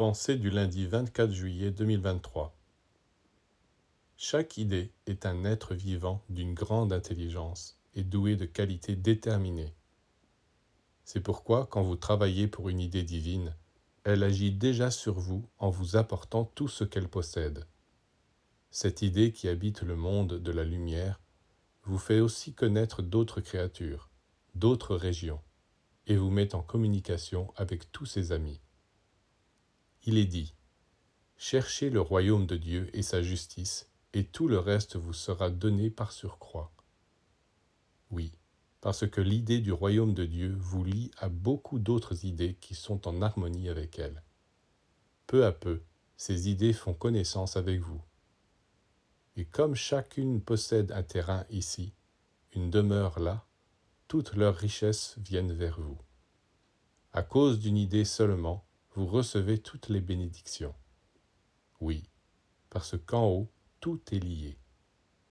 Pensée du lundi 24 juillet 2023. Chaque idée est un être vivant d'une grande intelligence et doué de qualités déterminées. C'est pourquoi, quand vous travaillez pour une idée divine, elle agit déjà sur vous en vous apportant tout ce qu'elle possède. Cette idée qui habite le monde de la lumière vous fait aussi connaître d'autres créatures, d'autres régions, et vous met en communication avec tous ses amis il est dit, Cherchez le royaume de Dieu et sa justice, et tout le reste vous sera donné par surcroît. Oui, parce que l'idée du royaume de Dieu vous lie à beaucoup d'autres idées qui sont en harmonie avec elle. Peu à peu, ces idées font connaissance avec vous. Et comme chacune possède un terrain ici, une demeure là, toutes leurs richesses viennent vers vous. À cause d'une idée seulement, vous recevez toutes les bénédictions. Oui, parce qu'en haut, tout est lié.